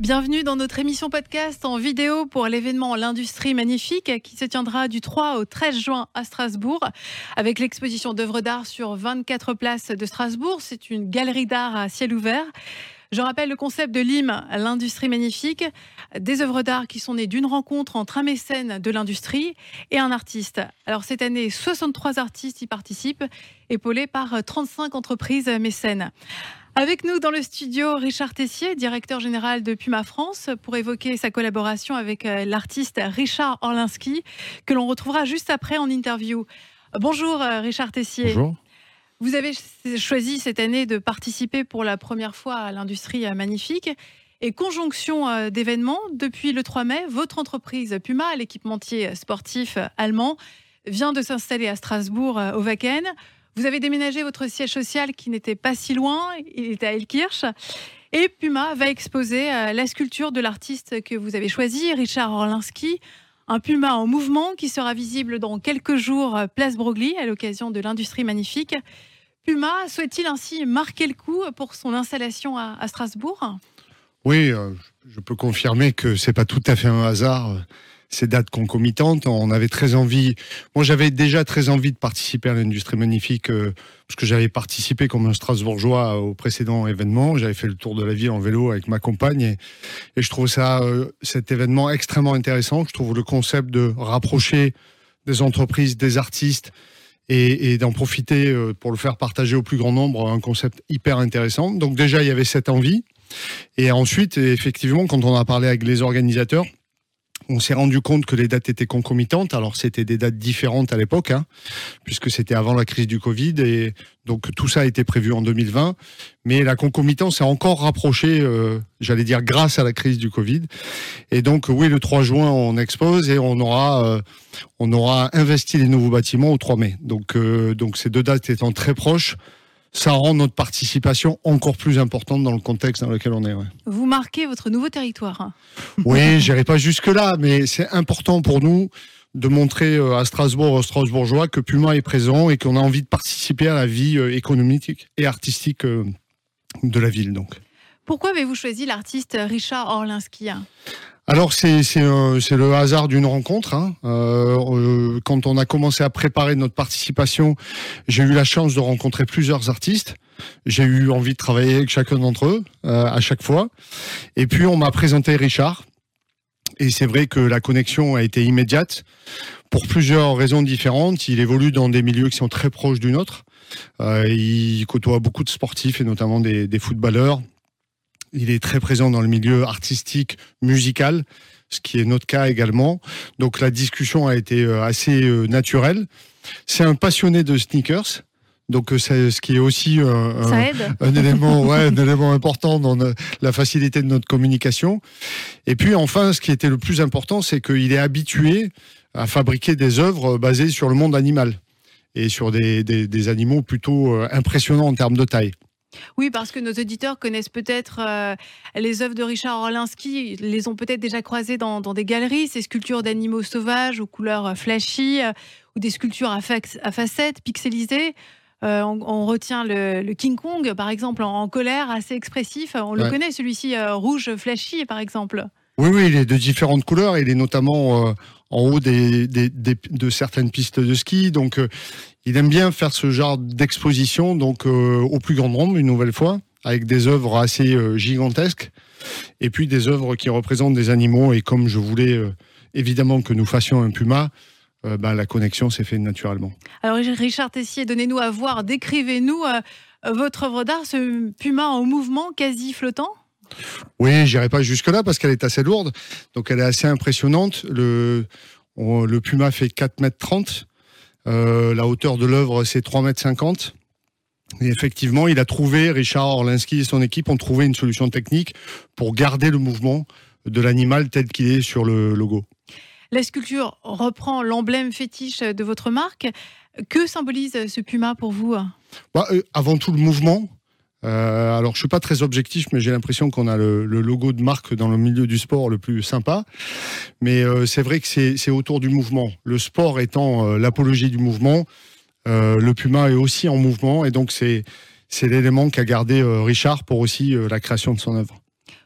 Bienvenue dans notre émission podcast en vidéo pour l'événement L'Industrie Magnifique qui se tiendra du 3 au 13 juin à Strasbourg avec l'exposition d'œuvres d'art sur 24 places de Strasbourg. C'est une galerie d'art à ciel ouvert. Je rappelle le concept de l'IM, l'industrie magnifique, des œuvres d'art qui sont nées d'une rencontre entre un mécène de l'industrie et un artiste. Alors cette année, 63 artistes y participent, épaulés par 35 entreprises mécènes. Avec nous dans le studio, Richard Tessier, directeur général de Puma France, pour évoquer sa collaboration avec euh, l'artiste Richard Orlinski, que l'on retrouvera juste après en interview. Bonjour euh, Richard Tessier. Bonjour. Vous avez choisi cette année de participer pour la première fois à l'industrie euh, magnifique. Et conjonction d'événements, depuis le 3 mai, votre entreprise Puma, l'équipementier sportif allemand, vient de s'installer à Strasbourg au Wacken. Vous avez déménagé votre siège social qui n'était pas si loin, il était à Elkirch. Et Puma va exposer euh, la sculpture de l'artiste que vous avez choisi, Richard Orlinski. Un puma en mouvement qui sera visible dans quelques jours euh, place Broglie à l'occasion de l'industrie magnifique. Puma souhaite-t-il ainsi marquer le coup pour son installation à, Strasbourg? Oui, euh, je peux confirmer que c'est pas tout à fait un hasard ces dates concomitantes. On avait très envie. Moi, j'avais déjà très envie de participer à l'industrie magnifique euh, parce que j'avais participé comme un Strasbourgeois au précédent événement. J'avais fait le tour de la ville en vélo avec ma compagne et, je trouve ça euh, cet événement extrêmement intéressant. Je trouve le concept de rapprocher des entreprises, des artistes et, et d'en profiter euh, pour le faire partager au plus grand nombre un concept hyper intéressant. Donc déjà, il y avait cette envie. Et ensuite, effectivement, quand on a parlé avec les organisateurs, on s'est rendu compte que les dates étaient concomitantes. Alors c'était des dates différentes à l'époque, hein, puisque c'était avant la crise du Covid, et donc tout ça a été prévu en 2020. Mais la concomitance s'est encore rapprochée, euh, j'allais dire grâce à la crise du Covid. Et donc oui, le 3 juin on expose et on aura euh, on aura investi les nouveaux bâtiments au 3 mai. Donc euh, donc ces deux dates étant très proches ça rend notre participation encore plus importante dans le contexte dans lequel on est. Vous marquez votre nouveau territoire. Oui, j'irai pas jusque-là, mais c'est important pour nous de montrer euh, à Strasbourg, aux Strasbourgeois, que Puma est présent et qu'on a envie de participer à la vie euh, économique et artistique euh, de la ville. Donc. Pourquoi avez-vous choisi l'artiste Richard Orlinski? Alors c'est le hasard d'une rencontre. Hein. Euh, euh, quand on a commencé à préparer notre participation, j'ai eu la chance de rencontrer plusieurs artistes. J'ai eu envie de travailler avec chacun d'entre eux euh, à chaque fois. Et puis on m'a présenté Richard. Et c'est vrai que la connexion a été immédiate pour plusieurs raisons différentes. Il évolue dans des milieux qui sont très proches du nôtre. il côtoie beaucoup de sportifs et notamment des footballeurs, il est très présent dans le milieu artistique, musical, ce qui est notre cas également. Donc la discussion a été euh, assez euh, naturelle. C'est un passionné de sneakers. Donc euh, c'est ce qui est aussi un, élément, ouais, un élément important dans la facilité de notre communication. Et puis enfin, ce qui était le plus important, c'est qu'il est habitué à fabriquer des œuvres basées sur le monde animal et sur des, des, des animaux plutôt impressionnants en termes de taille. Oui, parce que nos auditeurs connaissent peut-être euh, les œuvres de Richard Orlinski, les ont peut-être déjà croisées dans, des galeries, ces sculptures d'animaux sauvages aux couleurs euh, flashy euh, ou des sculptures à, facettes pixelisées. on, retient le, King Kong, par exemple, en, colère, assez expressif. On le connaît, celui-ci rouge flashy, par exemple. Oui, oui, il est de différentes couleurs. Il est notamment en haut de certaines pistes de ski. Donc, il aime bien faire ce genre d'exposition, donc euh, au plus grand nombre, une nouvelle fois, avec des œuvres assez euh, gigantesques, et puis des œuvres qui représentent des animaux. Et comme je voulais euh, évidemment que nous fassions un puma, ben, la connexion s'est faite naturellement. Alors Richard Tessier, donnez-nous à voir, décrivez-nous votre œuvre d'art, ce puma en mouvement quasi flottant. Oui, j'irai pas jusque-là parce qu'elle est assez lourde, donc elle est assez impressionnante. Le, le puma fait 4 mètres 30 euh, la hauteur de l'œuvre, c'est 3,50 mètres. Et effectivement, il a trouvé, Richard Orlinski et son équipe ont trouvé une solution technique pour garder le mouvement de l'animal tel qu'il est sur le logo. La sculpture reprend l'emblème fétiche de votre marque. Que symbolise ce puma pour vous? Bah, euh, Avant tout le mouvement, euh, alors, je suis pas très objectif, mais j'ai l'impression qu'on a le, logo de marque dans le milieu du sport le plus sympa. Mais euh, c'est vrai que c'est autour du mouvement. Le sport étant euh, l'apologie du mouvement, le Puma est aussi en mouvement, et donc c'est c'est l'élément qu'a gardé Richard pour aussi la création de son œuvre.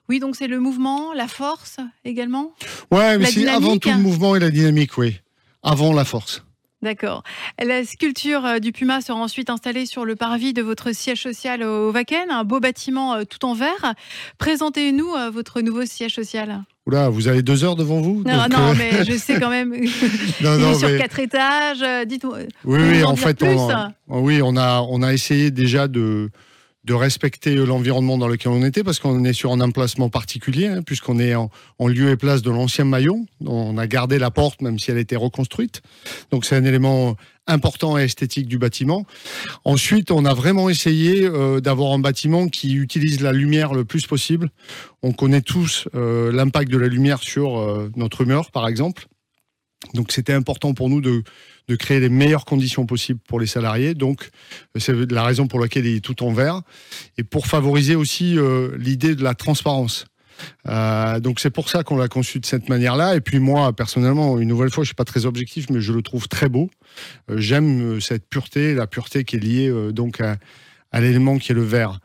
Oui, donc c'est le mouvement, la force également? Ouais, mais c'est avant tout le mouvement et la dynamique, oui. Avant la force. D'accord. La sculpture euh, du Puma sera ensuite installée sur le parvis de votre siège social au Wacken, un beau bâtiment euh, tout en verre. Présentez-nous euh, votre nouveau siège social. Oula, vous avez deux heures devant vous Non, non, mais je sais quand même. non, non, sur quatre étages. Dites-moi. Oui, oui, en fait, oui, on a, on a essayé déjà de, de respecter l'environnement dans lequel on était, parce qu'on est sur un emplacement particulier, hein, puisqu'on est en, lieu et place de l'ancien maillot. On a gardé la porte, même si elle était reconstruite. Donc c'est un élément important et esthétique du bâtiment. Ensuite, on a vraiment essayé euh, d'avoir un bâtiment qui utilise la lumière le plus possible. On connaît tous euh, l'impact de la lumière sur euh, notre humeur, par exemple. Donc c'était important pour nous de, de créer les meilleures conditions possibles pour les salariés. Donc, c'est la raison pour laquelle il est tout en vert. Et pour favoriser aussi euh, l'idée de la transparence. Euh, donc c'est pour ça qu'on l'a conçu de cette manière-là. Et puis moi, personnellement, une nouvelle fois, je suis pas très objectif, mais je le trouve très beau. Euh, j'aime cette pureté, la pureté qui est liée donc à, l'élément qui est le vert.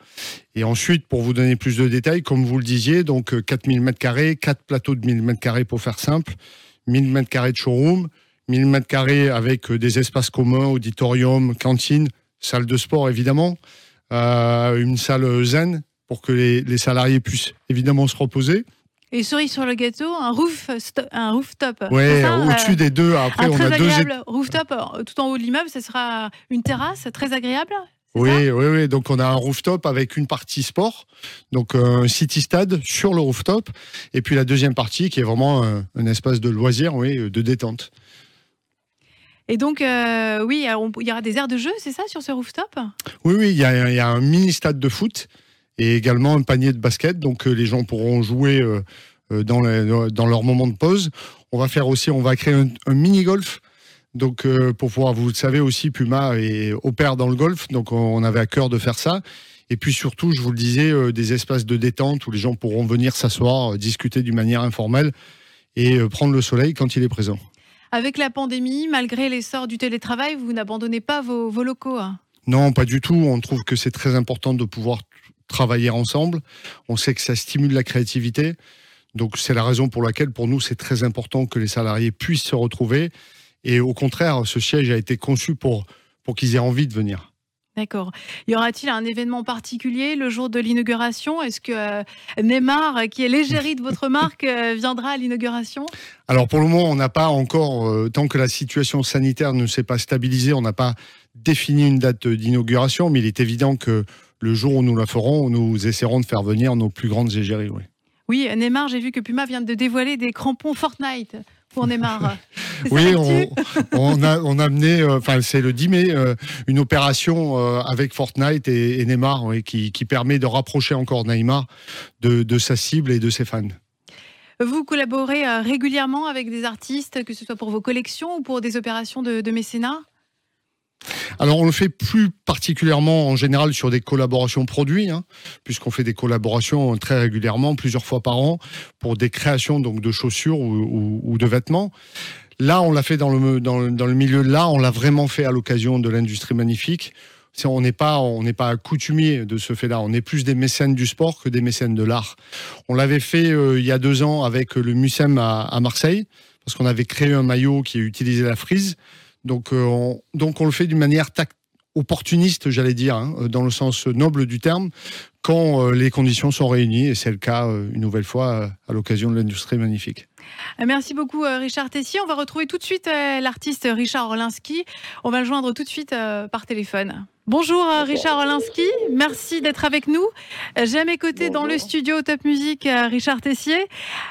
Et ensuite, pour vous donner plus de détails, comme vous le disiez, donc 4000 m2, 4 plateaux de 1000 m2 pour faire simple, 1000 m2 de showroom, 1000 mètres carrés avec euh, des espaces communs, auditorium, cantine, salle de sport évidemment, euh, une salle zen pour que les, salariés puissent évidemment se reposer. Et cerise sur le gâteau, un roof, un rooftop. Oui, au-dessus euh, des deux. Après, un on très a agréable rooftop tout en haut de l'immeuble. Ce sera une terrasse très agréable. Oui, oui, oui. Donc on a un rooftop avec une partie sport, donc un city stade sur le rooftop, et puis la deuxième partie qui est vraiment un, un espace de loisirs, oui, de détente. Et donc, euh, oui, il y aura des aires de jeu, c'est ça, sur ce rooftop? Oui, oui, il y, a un mini stade de foot et également un panier de basket. Donc, euh, les gens pourront jouer euh, dans, leur moment de pause. On va faire aussi, on va créer un, mini golf. Donc, pour pouvoir, vous le savez aussi, Puma est, opère dans le golf. Donc, on avait à cœur de faire ça. Et puis surtout, je vous le disais, des espaces de détente où les gens pourront venir s'asseoir, discuter d'une manière informelle et prendre le soleil quand il est présent. Avec la pandémie, malgré l'essor du télétravail, vous n'abandonnez pas vos, locaux hein? Non, pas du tout. On trouve que c'est très important de pouvoir travailler ensemble. On sait que ça stimule la créativité. Donc c'est la raison pour laquelle pour nous c'est très important que les salariés puissent se retrouver. Et au contraire, ce siège a été conçu pour, pour qu'ils aient envie de venir. D'accord. Y aura-t-il un événement particulier le jour de l'inauguration? Est-ce que euh, Neymar, qui est l'égérie de votre marque, euh, viendra à l'inauguration? Alors pour le moment, on n'a pas encore, euh, tant que la situation sanitaire ne s'est pas stabilisée, on n'a pas défini une date d'inauguration, mais il est évident que le jour où nous la ferons, nous essaierons de faire venir nos plus grandes égéries. Oui. Oui, Neymar, j'ai vu que Puma vient de dévoiler des crampons Fortnite pour Neymar. oui, on, a, on a amené, euh, enfin c'est le 10 mai, euh, une opération euh, avec Fortnite et, Neymar qui, permet de rapprocher encore Neymar de, sa cible et de ses fans. Vous collaborez régulièrement avec des artistes, que ce soit pour vos collections ou pour des opérations de mécénat? Alors on le fait plus particulièrement en général sur des collaborations produits, hein, puisqu'on fait des collaborations très régulièrement, plusieurs fois par an, pour des créations donc de chaussures ou, de vêtements. Là, on l'a fait dans le, dans, milieu de l'art, on l'a vraiment fait à l'occasion de l'industrie magnifique. On n'est pas, on pas coutumier de ce fait-là. On est plus des mécènes du sport que des mécènes de l'art. On l'avait fait euh, il y a deux ans avec le Mucem à, à Marseille, parce qu'on avait créé un maillot qui utilisait la frise. Donc, euh, on, donc on le fait d'une manière opportuniste, j'allais dire, hein, dans le sens noble du terme, quand euh, les conditions sont réunies, et c'est le cas euh, une nouvelle fois à l'occasion de l'industrie magnifique. Merci beaucoup Richard Tessier. On va retrouver tout de suite l'artiste Richard Orlinski. On va le joindre tout de suite par téléphone. Bonjour euh, Richard Olinsky, merci d'être avec nous. J'ai à mes côtés dans le studio Top Music euh, Richard Tessier.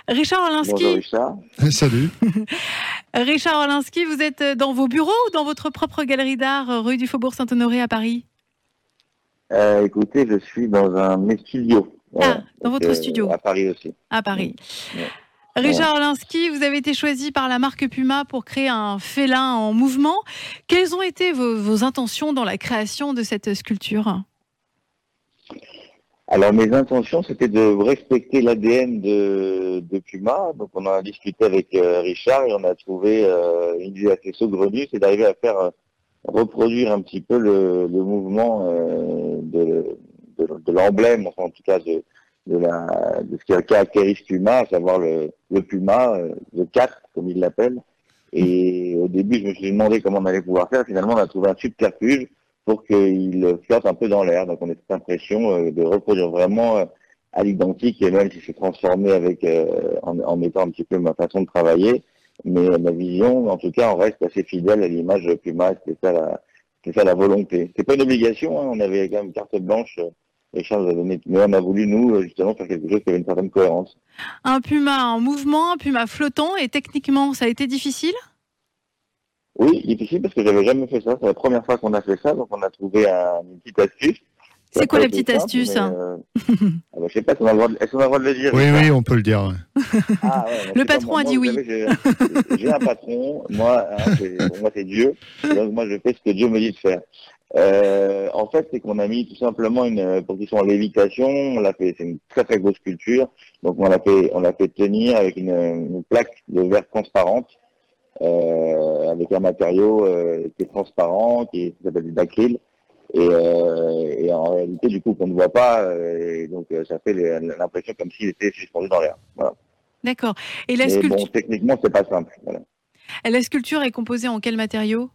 Richard Olinsky. Bonjour Richard. Salut. Richard Olinsky, vous êtes dans vos bureaux ou dans votre propre galerie d'art euh, rue du Faubourg Saint-Honoré à Paris? Écoutez, je suis dans un mes studios. Ah, dans votre studio. À Paris aussi. À Paris. Richard Olinsky, vous avez été choisi par la marque Puma pour créer un félin en mouvement. Quelles ont été vos, intentions dans la création de cette sculpture? Alors mes intentions, c'était de respecter l'ADN de, Puma. Donc on a discuté avec euh, Richard et on a trouvé euh, une idée assez saugrenue, c'est d'arriver à faire euh, reproduire un petit peu le, mouvement de, l'emblème, enfin en tout cas de, de, ce qui caractérise Puma, à savoir le, Puma, euh, le 4, comme il l'appelle. Et au début, je me suis demandé comment on allait pouvoir faire. Finalement, on a trouvé un subterfuge pour qu'il flotte un peu dans l'air. Donc, on a cette impression euh, de reproduire vraiment euh, à l'identique, et même si c'est transformé avec, en, mettant un petit peu ma façon de travailler. Mais ma vision, en tout cas, on reste assez fidèle à l'image Puma. C'est ça la, c'est ça la volonté. C'est pas une obligation. Hein. On avait quand même carte blanche A donné, mais on a voulu, nous, euh, justement, faire quelque chose qui avait une certaine cohérence. Un puma en mouvement, un puma flottant, et techniquement, ça a été difficile? Oui, difficile parce que j'avais jamais fait ça. C'est la première fois qu'on a fait ça, donc on a trouvé un, une petite astuce. C'est quoi la petite astuce mais, euh... ah bah, Je sais pas, est-ce qu'on a, le droit de le dire Oui, oui, on peut le dire. Ah, ouais, le patron a dit oui. J'ai un patron, moi, hein, pour moi c'est Dieu, donc moi je fais ce que Dieu me dit de faire. Euh, en fait, c'est qu'on a mis tout simplement une position en lévitation. On l'a fait, c'est une très très grosse sculpture. Donc on l'a fait, on l'a fait tenir avec une, une, plaque de verre transparente, euh, avec un matériau euh, qui est transparent, qui s'appelle du dacryl. Et, euh, et, en réalité, du coup, qu'on ne voit pas, euh, et donc ça fait l'impression comme s'il était suspendu dans l'air. Voilà. D'accord. Et la sculpture. Bon, techniquement, c'est pas simple. Voilà. La sculpture est composée en quel matériau?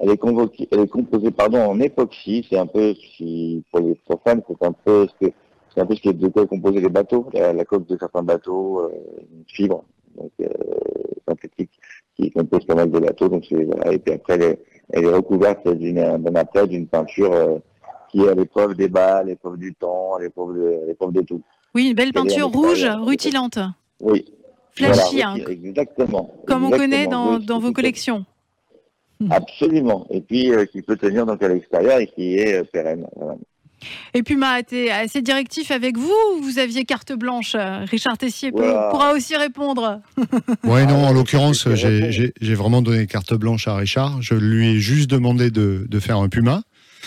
Elle est, convoquée, elle est composée pardon, en époxy. C'est un peu, si, pour les profanes, c'est un peu ce que c'est un peu ce qui est de quoi composer les bateaux, la, la coque de certains bateaux, euh, une fibre donc, euh, synthétique qui compose pas mal de bateaux. Donc voilà. Et puis après, elle est, elle est recouverte d'une, après, d'une peinture euh, qui est à l'épreuve des balles, à l'épreuve du temps, à l'épreuve de, tout. Oui, une belle peinture rouge, rutilante. Oui. Flashy, voilà, hein. Exactement. Comme exactement. on connaît dans, dans vos collections. Absolument. Et puis euh, qui peut tenir donc à l'extérieur et qui est euh, pérenne. Voilà. Et Puma a été assez directif avec vous Vous aviez carte blanche Richard Tessier Voilà. pourra aussi répondre? Ouais, non, en l'occurrence, j'ai vrai. j'ai- j'ai vraiment donné carte blanche à Richard. Je lui ai juste demandé de, de faire un puma.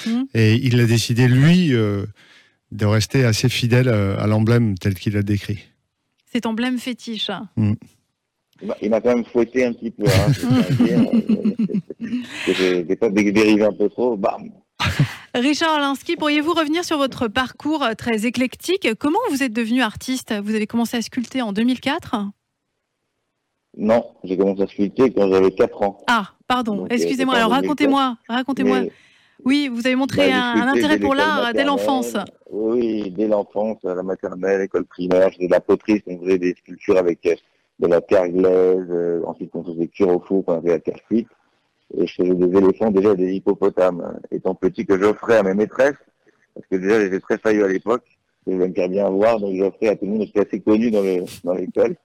Mhm. Et il a décidé, lui, euh, de rester assez fidèle euh, à l'emblème tel qu'il l'a décrit. Cet emblème fétiche. M'a- Il m'a quand même fouetté un petit peu. Hein, je dé- dérivé un peu trop. Bam. Richard Alinsky, pourriez-vous revenir sur votre parcours euh, très éclectique? Comment vous êtes devenu artiste? Vous avez commencé à sculpter en 2004 Non, j'ai commencé à sculpter quand j'avais 4 ans. Ah, pardon, euh, excusez-moi. Alors 2004. racontez-moi, racontez-moi. Mais- Oui, vous avez montré Bah, un, intérêt pour l'art dès l'enfance. Oui, dès l'enfance, à la maternelle, école primaire, je faisais de la poterie, on faisait des sculptures avec euh, de la terre glaise, euh, ensuite on faisait cuire au four, on avait la terre cuite, et je faisais des éléphants, déjà des hippopotames, euh, étant petit que j'offrais à mes maîtresses, parce que déjà j'étais très faillot à l'époque, je voulais me bien voir, donc j'offrais à tout le monde, j'étais assez connu dans le dans l'école,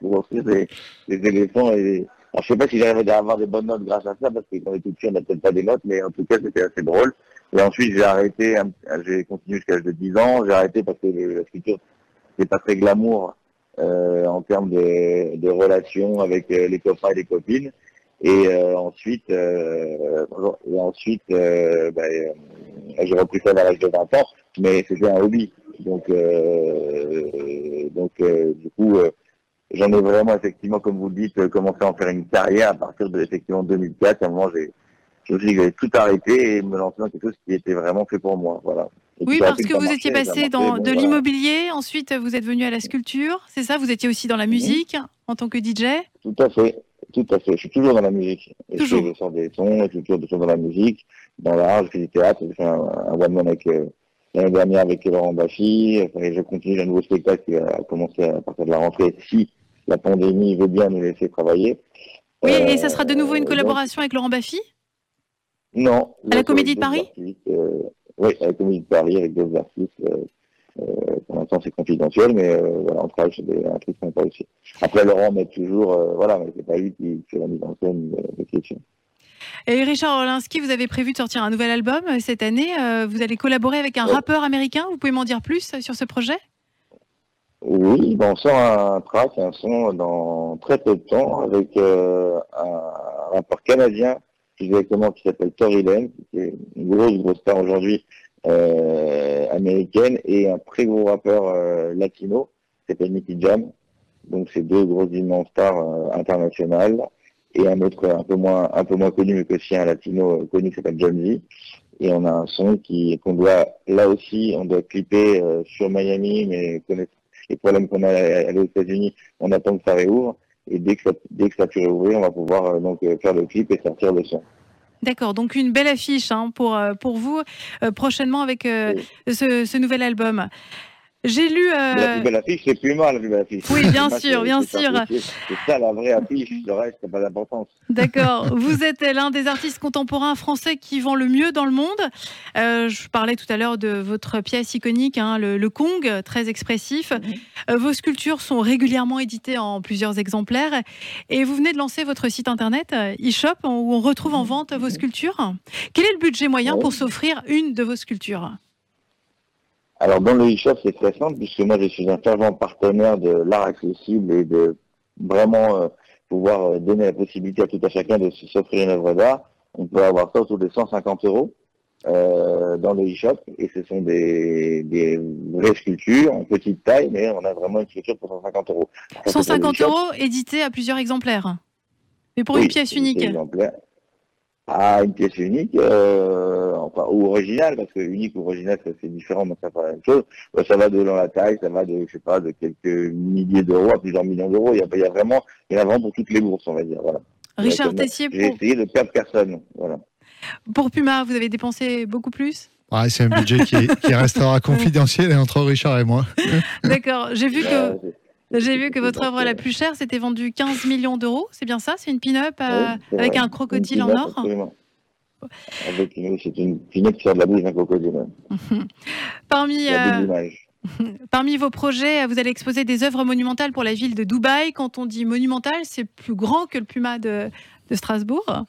pour offrir des, des éléphants et. Alors, je sais pas si j'arrivais à avoir des bonnes notes grâce à ça, parce que quand on tout petit, on n'a peut-être pas des notes, mais en tout cas, c'était assez drôle. Et ensuite, j'ai arrêté, j'ai continué jusqu'à l'âge de 10 ans. J'ai arrêté parce que la sculpture, c'est pas très glamour en termes de, relations avec euh, les copains et les copines. Et euh, ensuite, euh, ensuite, euh, bah, euh, j'ai repris ça à l'âge de 20 ans, mais c'était un hobby. Donc, euh, donc, euh, du coup, euh, j'en ai vraiment effectivement, comme vous le dites, euh, commencé à en faire une carrière à partir de effectivement 2004. À un moment, j'ai tout arrêter et me lancer dans quelque chose qui était vraiment fait pour moi. Voilà. Oui, a parce que vous étiez passé dans bon, de voilà. l'immobilier, ensuite vous êtes venu à la sculpture, c'est ça Vous étiez aussi dans la musique en tant que DJ Tout à fait, tout à fait. Je suis toujours dans la musique. Et Toujours. je sors des sons, je suis toujours, dans la musique, dans l'art, je fais du théâtre, j'ai fait un, un one man avec euh, l'année dernière avec Laurent Baffy, et je continue un nouveau spectacle qui va commencer à partir de la rentrée si la pandémie veut bien nous laisser travailler. Oui, Euh, et ça sera de nouveau une donc, collaboration avec Laurent Baffy Non. À la Comédie de Paris? euh, Oui, Comédie de Paris avec d'autres artistes. euh, euh, pour l'instant, c'est confidentiel, mais euh, voilà, on travaille sur des, un truc sympa aussi. Après, Laurent met toujours, voilà, mais c'est pas lui qui fait la mise en scène de, questions. Et Richard Orlinski, vous avez prévu de sortir un nouvel album cette année. Vous allez collaborer avec un Ouais. rappeur américain. Vous pouvez m'en dire plus sur ce projet? Oui, ben, on sort un track, un son dans très peu de temps avec euh, un rappeur canadien plus qui s'appelle Tory Lane, qui est une grosse, grosse star aujourd'hui euh, américaine, et un très gros rappeur euh, latino qui s'appelle Nicky Jam. Donc c'est deux grosses immenses stars euh, internationales et un autre un peu moins un peu moins connu mais que aussi un latino connu qui s'appelle John Z. Et on a un son qui qu'on doit là aussi, on doit clipper sur Miami, mais connaître les problèmes qu'on a à, aux États-Unis, on attend que ça réouvre. Et dès que ça, dès que ça pu réouvrir, on va pouvoir euh, donc faire le clip et sortir le son. D'accord, donc une belle affiche hein, pour, pour vous prochainement avec ce, ce, nouvel album. J'ai lu. Euh... La plus belle affiche, c'est la plus belle affiche. Oui, bien sûr, bien sûr. C'est ça la vraie affiche, le reste, n'a pas d'importance. D'accord. Vous êtes l'un des artistes contemporains français qui vend le mieux dans le monde. Euh, je parlais tout à l'heure de votre pièce iconique, hein, le, le, Kong, très expressif. Mhm. Euh, vos sculptures sont régulièrement éditées en plusieurs exemplaires. Et vous venez de lancer votre site internet, eShop, où on retrouve en vente vos sculptures. Quel est le budget moyen pour s'offrir une de vos sculptures? Alors dans le e-shop, c'est très simple puisque moi je suis un fervent partenaire de l'art accessible et de vraiment euh, pouvoir euh, donner la possibilité à tout à chacun de s'offrir une œuvre d'art. On peut avoir ça autour de 150 euros euh, dans le e-shop et ce sont des, des vraies sculptures en petite taille, mais on a vraiment une sculpture pour 150 euros. 150 euros édité à plusieurs exemplaires, mais pour une pièce unique. À une pièce unique, euh, enfin, ou originale, parce que unique ou original, c'est différent, mais ça pas la même chose. ça va de dans la taille, ça va de, je sais pas, de quelques milliers d'euros à plusieurs millions d'euros. Il y a, il y a vraiment, il y a vraiment pour toutes les bourses, on va dire. Voilà. Richard Tessier, j'ai essayé de perdre personne. Voilà. Pour Puma, vous avez dépensé beaucoup plus? Ouais, c'est un budget qui, qui restera confidentiel entre Richard et moi. D'accord. J'ai vu que j'ai vu que votre œuvre la plus chère s'était vendue 15 millions d'euros, c'est bien ça? C'est une pin-up euh, avec un crocodile en or? Avec c'est une pin-up qui sort de la bouche d'un crocodile. Parmi, euh, parmi vos projets, vous allez exposer des œuvres monumentales pour la ville de Dubaï. Quand on dit monumental, c'est plus grand que le Puma de, de Strasbourg?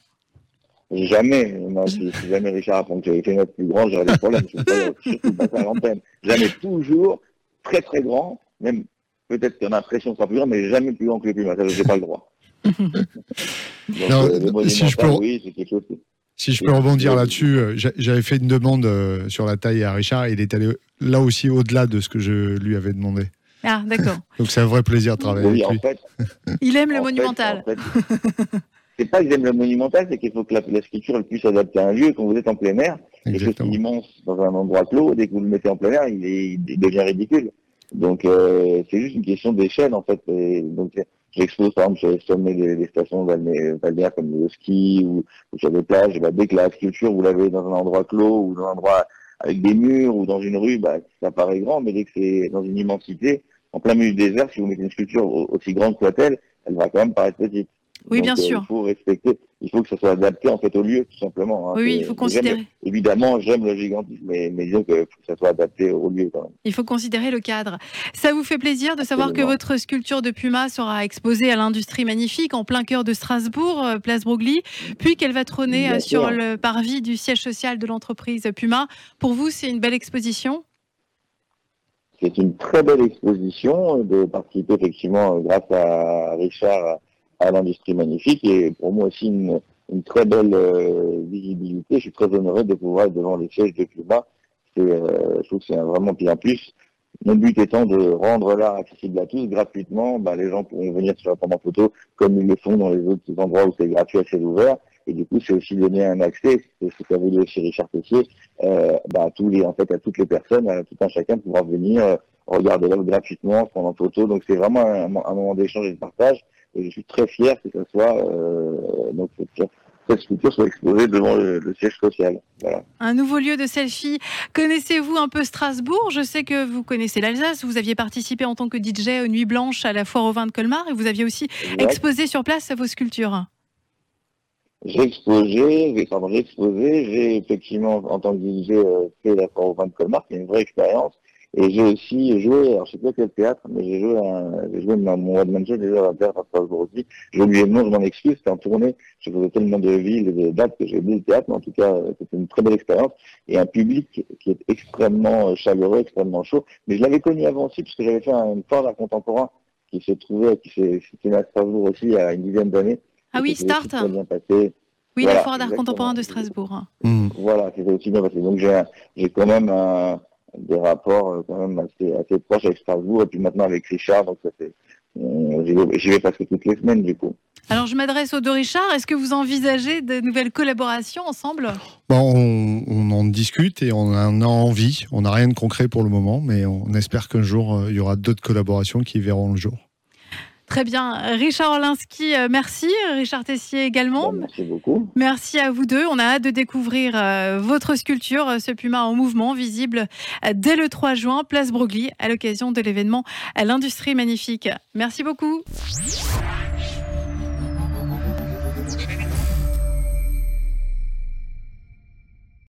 Jamais, si, jamais Richard fait notre plus grand, j'aurais des problèmes. je ne pas, à l'antenne. Jamais, toujours très très grand, même peut-être qu'on a l'impression que sera plus grand, mais jamais plus grand que le. Ça, je n'ai pas le droit. Euh, si je peux, si je peux rebondir là-dessus, euh, j'avais fait une demande euh, sur la taille à Richard et il est allé là aussi au-delà de ce que je lui avais demandé. Ah, d'accord. Donc c'est un vrai plaisir de travailler avec lui. En fait, il aime le monumental. Ce c'est pas qu'il aime le monumental, c'est qu'il faut que la, sculpture elle puisse s'adapter à un lieu. Quand vous êtes en plein air, quelque chose immense dans un endroit clos, dès que vous le mettez en plein air, il, il devient ridicule. Donc euh, c'est juste une question d'échelle en fait. Et donc j'expose par exemple sur les sommets des, stations balnéaires comme le ski ou, sur des plages. Bah, dès que la sculpture vous l'avez dans un endroit clos ou dans un endroit avec des murs ou dans une rue, bah, ça paraît grand, mais dès que c'est dans une immensité, en plein milieu du désert, si vous mettez une sculpture aussi grande soit-elle, elle va quand même paraître petite. Oui, bien euh, sûr. Il faut respecter, il faut que ça soit adapté en fait au lieu, tout simplement. Hein. Oui, il faut considérer. Évidemment, j'aime le gigantisme, mais, mais disons que, faut que ça soit adapté au lieu quand même. Il faut considérer le cadre. Ça vous fait plaisir de savoir que votre sculpture de Puma sera exposée à l'industrie magnifique en plein cœur de Strasbourg, euh, place Broglie, puis qu'elle va trôner euh, sur le parvis du siège social de l'entreprise Puma. Pour vous, c'est une belle exposition? C'est une très belle exposition de participer effectivement grâce à Richard à l'industrie magnifique et pour moi aussi une, très belle euh, visibilité. Je suis très honoré de pouvoir être devant les sièges de Cuba. Euh, je trouve que c'est vraiment bien plus. Mon but étant de rendre l'art accessible à tous gratuitement. Bah, les gens pourront venir sur la en photo comme ils le font dans les autres endroits où c'est gratuit, assez ouvert. Et du coup, c'est aussi donner un accès, c'est ce qu'a voulu aussi Richard Tessier, euh, bah, à tous les, en fait, à toutes les personnes, à tout un chacun pouvoir venir regarder l'œuvre gratuitement, prendre en photo. Donc c'est vraiment un moment d'échange et de partage. Et je suis très fier que ce soit euh, donc cette, sculpture soit exposée devant le, siège social. Voilà. Un nouveau lieu de selfie. Connaissez-vous un peu Strasbourg? Je sais que vous connaissez l'Alsace. Vous aviez participé en tant que DJ aux Nuits Blanches à la foire au vin de Colmar et vous aviez aussi exposé sur place vos sculptures. J'ai exposé, j'ai exposé, j'ai effectivement en tant que DJ euh, fait la foire au vin de Colmar, qui est une vraie expérience. Et j'ai aussi joué, alors je sais pas quel théâtre, mais j'ai joué, j'ai joué mon one man show déjà à théâtre à Strasbourg aussi. J'ai oublié le nom, je m'en excuse, c'était en tournée. Je faisais tellement de villes et de dates que j'ai oublié le théâtre, mais en tout cas, c'était une très belle expérience. Et un public qui est extrêmement chaleureux, extrêmement chaud. Mais je l'avais connu avant aussi, puisque j'avais fait un fort d'art contemporain qui se trouvait, qui s'est tenu à Strasbourg aussi il y a une dizaine d'années. Ah oui, Start. Bien passé. Oui, voilà, la foire d'art contemporain de Strasbourg. Mmh. Voilà, c'était aussi bien passé. Donc j'ai quand même un, des rapports euh, quand même assez, assez proches avec Strasbourg et puis maintenant avec Richard, donc ça fait j'y vais, vais presque toutes les semaines du coup. Alors je m'adresse au deux Richard. Est-ce que vous envisagez de nouvelles collaborations ensemble? Bon, on, en discute et on en a envie. On n'a rien de concret pour le moment, mais on espère qu'un jour, euh, il y aura d'autres collaborations qui verront le jour. Très bien. Richard Orlinski, euh, merci. Richard Tessier également. Merci beaucoup. Merci à vous deux. On a hâte de découvrir euh, votre sculpture, ce puma en mouvement, visible dès le 3 juin, place Broglie, à l'occasion de l'événement à l'Industrie Magnifique. Merci beaucoup.